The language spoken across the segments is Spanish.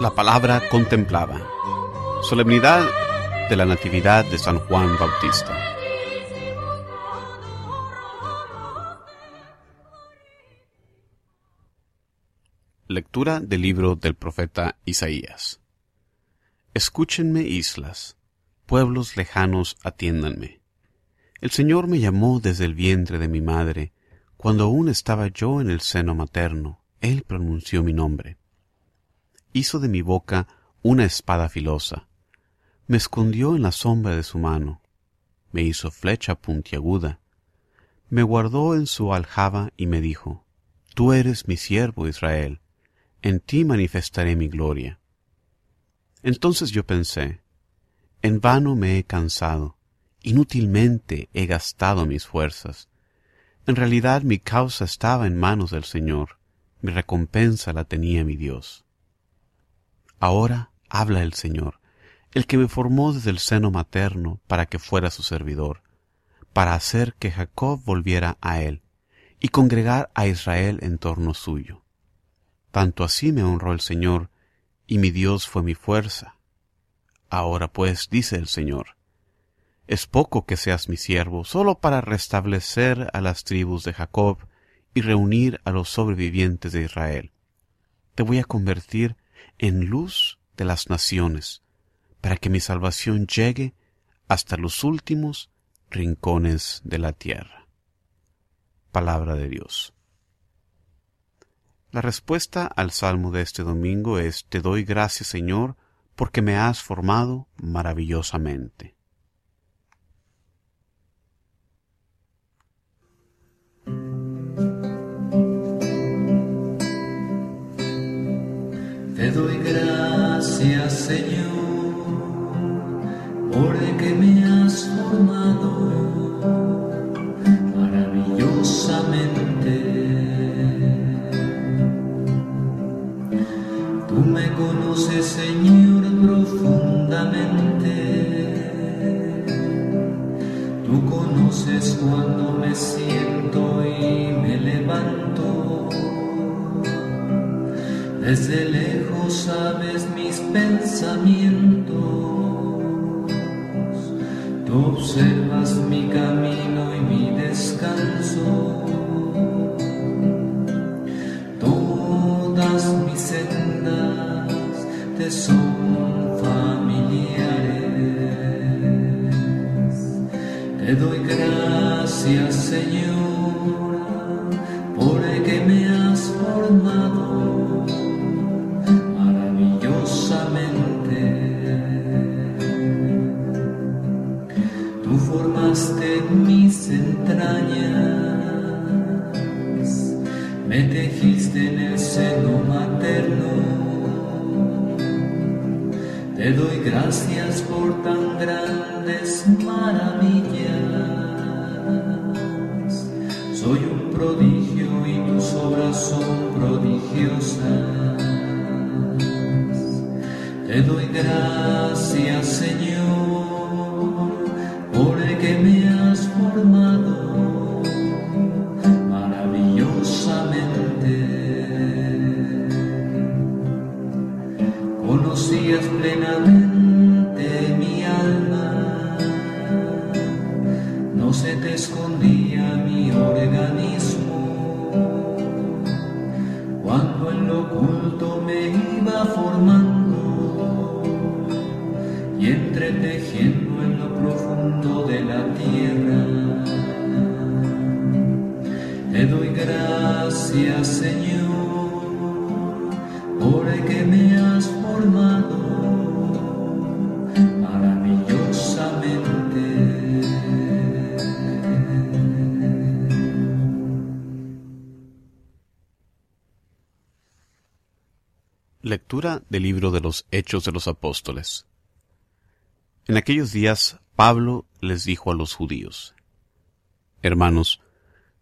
La palabra contemplaba. Solemnidad de la Natividad de San Juan Bautista. Lectura del libro del profeta Isaías. Escúchenme islas, pueblos lejanos atiéndanme. El Señor me llamó desde el vientre de mi madre, cuando aún estaba yo en el seno materno, Él pronunció mi nombre. Hizo de mi boca una espada filosa, me escondió en la sombra de su mano, me hizo flecha puntiaguda, me guardó en su aljaba y me dijo, Tú eres mi siervo Israel, en ti manifestaré mi gloria. Entonces yo pensé, en vano me he cansado, inútilmente he gastado mis fuerzas. En realidad mi causa estaba en manos del Señor, mi recompensa la tenía mi Dios. Ahora habla el Señor, el que me formó desde el seno materno para que fuera su servidor, para hacer que Jacob volviera a él y congregar a Israel en torno suyo. Tanto así me honró el Señor, y mi Dios fue mi fuerza. Ahora pues, dice el Señor, es poco que seas mi siervo, solo para restablecer a las tribus de Jacob y reunir a los sobrevivientes de Israel. Te voy a convertir en luz de las naciones, para que mi salvación llegue hasta los últimos rincones de la tierra. Palabra de Dios. La respuesta al salmo de este domingo es Te doy gracias Señor porque me has formado maravillosamente. Te doy gracias Señor porque me has formado Tú me conoces, Señor, profundamente. Tú conoces cuando me siento y me levanto. Desde lejos sabes mis pensamientos. Tú observas mi camino y mi descanso. son familiares. Te doy gracias, Señor, grandes maravillas. Soy un prodigio y tus obras son prodigiosas. Te doy gracias, Señor, no se te escondía mi organismo, cuando en lo oculto me iba formando y entretejiendo en lo profundo de la tierra. Te doy gracias, Señor Lectura del libro de los Hechos de los Apóstoles. En aquellos días Pablo les dijo a los judíos, Hermanos,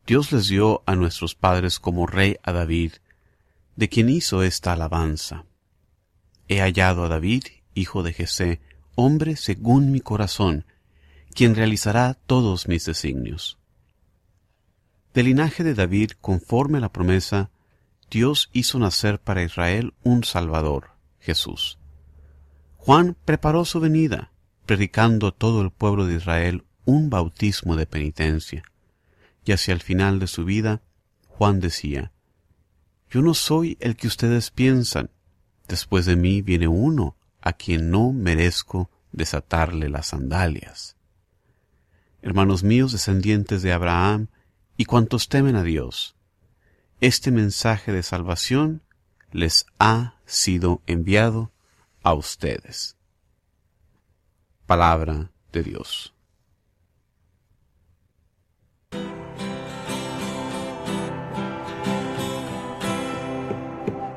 Dios les dio a nuestros padres como rey a David, de quien hizo esta alabanza. He hallado a David, hijo de Jesé, hombre según mi corazón, quien realizará todos mis designios. Del linaje de David, conforme a la promesa, Dios hizo nacer para Israel un Salvador, Jesús. Juan preparó su venida, predicando a todo el pueblo de Israel un bautismo de penitencia. Y hacia el final de su vida, Juan decía, Yo no soy el que ustedes piensan, después de mí viene uno a quien no merezco desatarle las sandalias. Hermanos míos, descendientes de Abraham, y cuantos temen a Dios, este mensaje de salvación les ha sido enviado a ustedes. Palabra de Dios.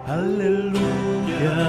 Aleluya.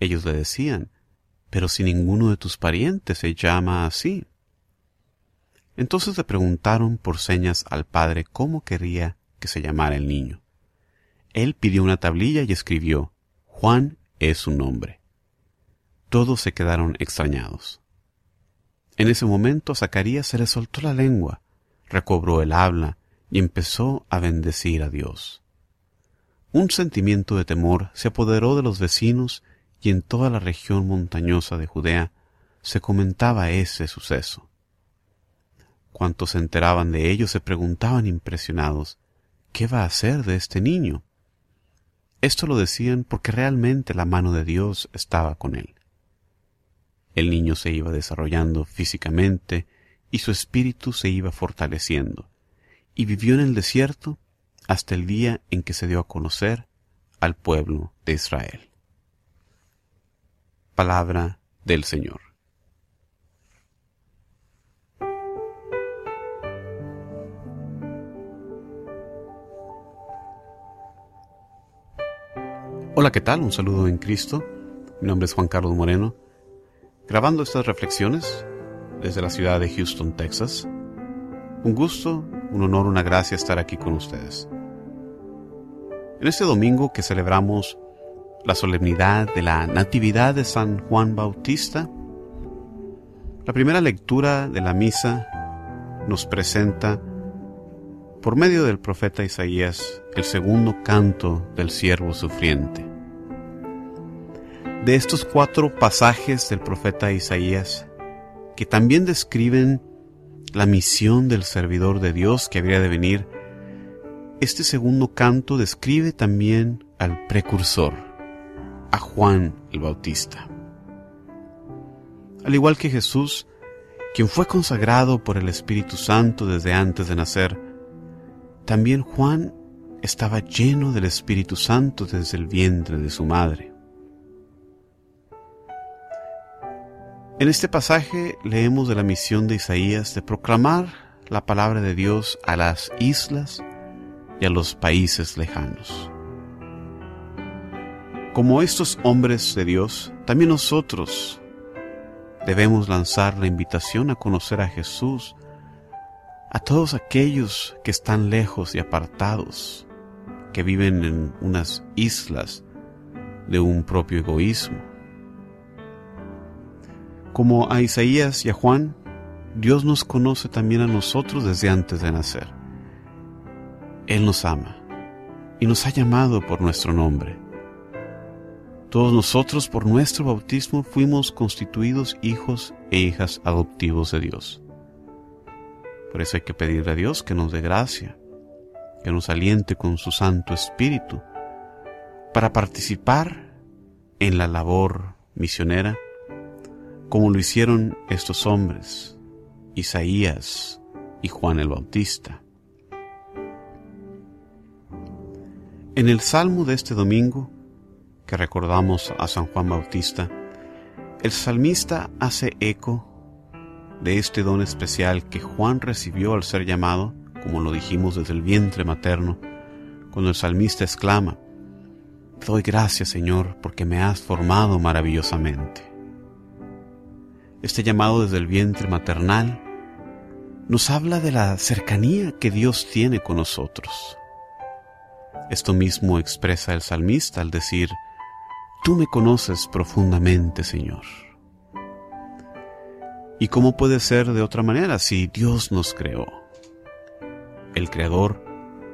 Ellos le decían, pero si ninguno de tus parientes se llama así. Entonces le preguntaron por señas al padre cómo quería que se llamara el niño. Él pidió una tablilla y escribió, Juan es su nombre. Todos se quedaron extrañados. En ese momento Zacarías se le soltó la lengua, recobró el habla y empezó a bendecir a Dios. Un sentimiento de temor se apoderó de los vecinos y en toda la región montañosa de Judea se comentaba ese suceso. Cuantos se enteraban de ello se preguntaban impresionados, ¿qué va a hacer de este niño? Esto lo decían porque realmente la mano de Dios estaba con él. El niño se iba desarrollando físicamente y su espíritu se iba fortaleciendo, y vivió en el desierto hasta el día en que se dio a conocer al pueblo de Israel. Palabra del Señor. Hola, ¿qué tal? Un saludo en Cristo. Mi nombre es Juan Carlos Moreno, grabando estas reflexiones desde la ciudad de Houston, Texas. Un gusto, un honor, una gracia estar aquí con ustedes. En este domingo que celebramos la solemnidad de la Natividad de San Juan Bautista, la primera lectura de la misa nos presenta, por medio del profeta Isaías, el segundo canto del siervo sufriente. De estos cuatro pasajes del profeta Isaías, que también describen la misión del servidor de Dios que habría de venir, este segundo canto describe también al precursor, a Juan el Bautista. Al igual que Jesús, quien fue consagrado por el Espíritu Santo desde antes de nacer, también Juan estaba lleno del Espíritu Santo desde el vientre de su madre. En este pasaje leemos de la misión de Isaías de proclamar la palabra de Dios a las islas y a los países lejanos. Como estos hombres de Dios, también nosotros debemos lanzar la invitación a conocer a Jesús a todos aquellos que están lejos y apartados, que viven en unas islas de un propio egoísmo. Como a Isaías y a Juan, Dios nos conoce también a nosotros desde antes de nacer. Él nos ama y nos ha llamado por nuestro nombre. Todos nosotros por nuestro bautismo fuimos constituidos hijos e hijas adoptivos de Dios. Por eso hay que pedirle a Dios que nos dé gracia, que nos aliente con su Santo Espíritu, para participar en la labor misionera, como lo hicieron estos hombres, Isaías y Juan el Bautista. En el Salmo de este domingo, que recordamos a San Juan Bautista, el salmista hace eco de este don especial que Juan recibió al ser llamado, como lo dijimos desde el vientre materno, cuando el salmista exclama, Doy gracias Señor porque me has formado maravillosamente. Este llamado desde el vientre maternal nos habla de la cercanía que Dios tiene con nosotros. Esto mismo expresa el salmista al decir, Tú me conoces profundamente, Señor. ¿Y cómo puede ser de otra manera si Dios nos creó? El Creador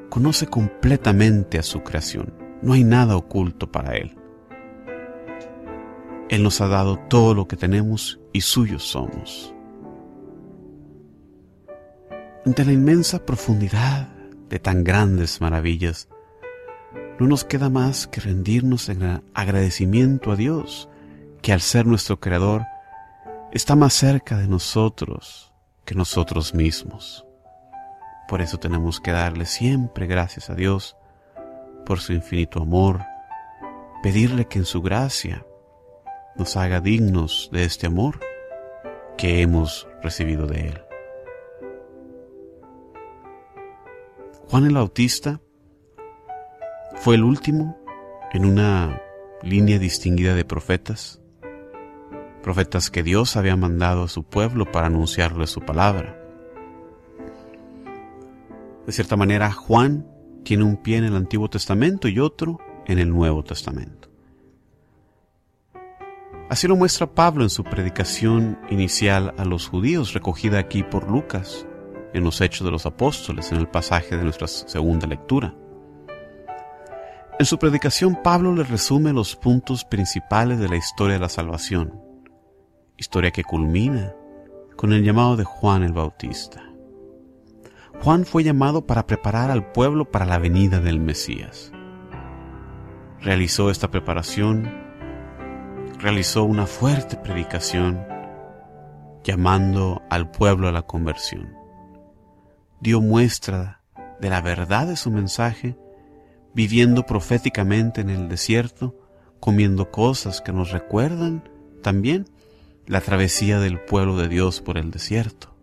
conoce completamente a su creación. No hay nada oculto para Él. Él nos ha dado todo lo que tenemos y suyos somos. Ante la inmensa profundidad de tan grandes maravillas, no nos queda más que rendirnos en agradecimiento a Dios, que al ser nuestro Creador, está más cerca de nosotros que nosotros mismos. Por eso tenemos que darle siempre gracias a Dios por su infinito amor, pedirle que en su gracia nos haga dignos de este amor que hemos recibido de Él. Juan el Bautista fue el último en una línea distinguida de profetas, profetas que Dios había mandado a su pueblo para anunciarle su palabra. De cierta manera, Juan tiene un pie en el Antiguo Testamento y otro en el Nuevo Testamento. Así lo muestra Pablo en su predicación inicial a los judíos, recogida aquí por Lucas, en los Hechos de los Apóstoles, en el pasaje de nuestra segunda lectura. En su predicación Pablo le resume los puntos principales de la historia de la salvación, historia que culmina con el llamado de Juan el Bautista. Juan fue llamado para preparar al pueblo para la venida del Mesías. Realizó esta preparación, realizó una fuerte predicación llamando al pueblo a la conversión. Dio muestra de la verdad de su mensaje viviendo proféticamente en el desierto, comiendo cosas que nos recuerdan también la travesía del pueblo de Dios por el desierto.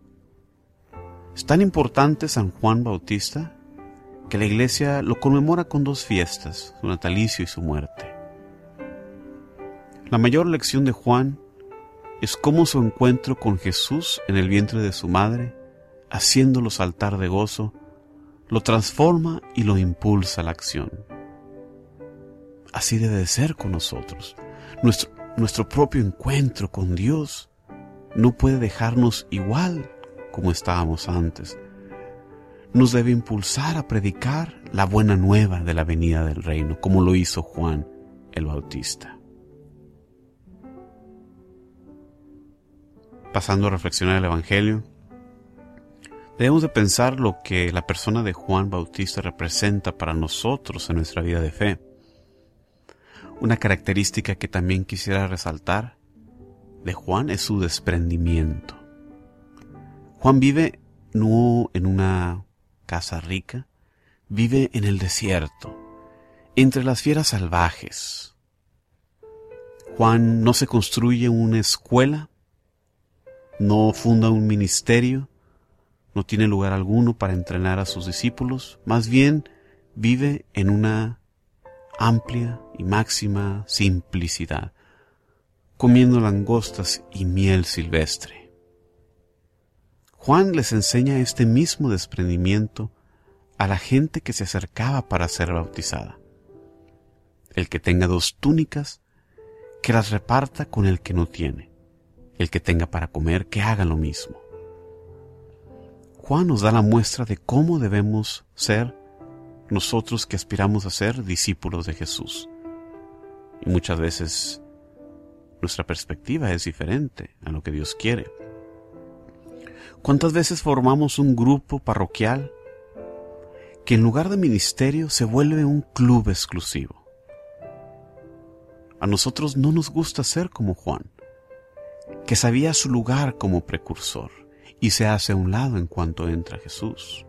Es tan importante San Juan Bautista que la iglesia lo conmemora con dos fiestas, su natalicio y su muerte. La mayor lección de Juan es cómo su encuentro con Jesús en el vientre de su madre, haciéndolo saltar de gozo, lo transforma y lo impulsa a la acción. Así debe de ser con nosotros. Nuestro, nuestro propio encuentro con Dios no puede dejarnos igual como estábamos antes. Nos debe impulsar a predicar la buena nueva de la venida del reino, como lo hizo Juan el Bautista. Pasando a reflexionar el Evangelio, Debemos de pensar lo que la persona de Juan Bautista representa para nosotros en nuestra vida de fe. Una característica que también quisiera resaltar de Juan es su desprendimiento. Juan vive no en una casa rica, vive en el desierto, entre las fieras salvajes. Juan no se construye una escuela, no funda un ministerio, no tiene lugar alguno para entrenar a sus discípulos, más bien vive en una amplia y máxima simplicidad, comiendo langostas y miel silvestre. Juan les enseña este mismo desprendimiento a la gente que se acercaba para ser bautizada. El que tenga dos túnicas, que las reparta con el que no tiene. El que tenga para comer, que haga lo mismo. Juan nos da la muestra de cómo debemos ser nosotros que aspiramos a ser discípulos de Jesús. Y muchas veces nuestra perspectiva es diferente a lo que Dios quiere. ¿Cuántas veces formamos un grupo parroquial que en lugar de ministerio se vuelve un club exclusivo? A nosotros no nos gusta ser como Juan, que sabía su lugar como precursor y se hace a un lado en cuanto entra Jesús.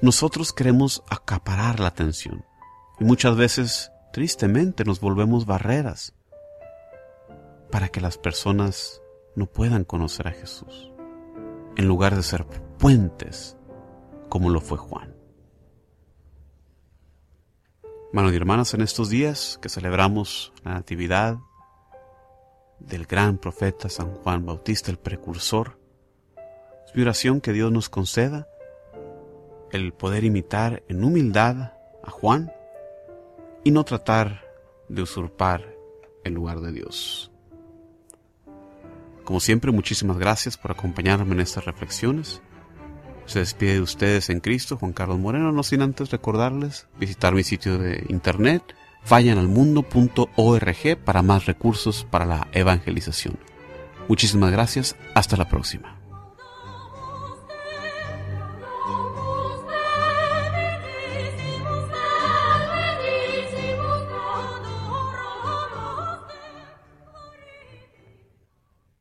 Nosotros queremos acaparar la atención y muchas veces, tristemente, nos volvemos barreras para que las personas no puedan conocer a Jesús, en lugar de ser puentes como lo fue Juan. Hermanos y hermanas, en estos días que celebramos la Natividad del gran profeta San Juan Bautista, el precursor, es mi oración que Dios nos conceda el poder imitar en humildad a Juan y no tratar de usurpar el lugar de Dios. Como siempre, muchísimas gracias por acompañarme en estas reflexiones. Se despide de ustedes en Cristo, Juan Carlos Moreno, no sin antes recordarles visitar mi sitio de internet, vayanalmundo.org para más recursos para la evangelización. Muchísimas gracias, hasta la próxima.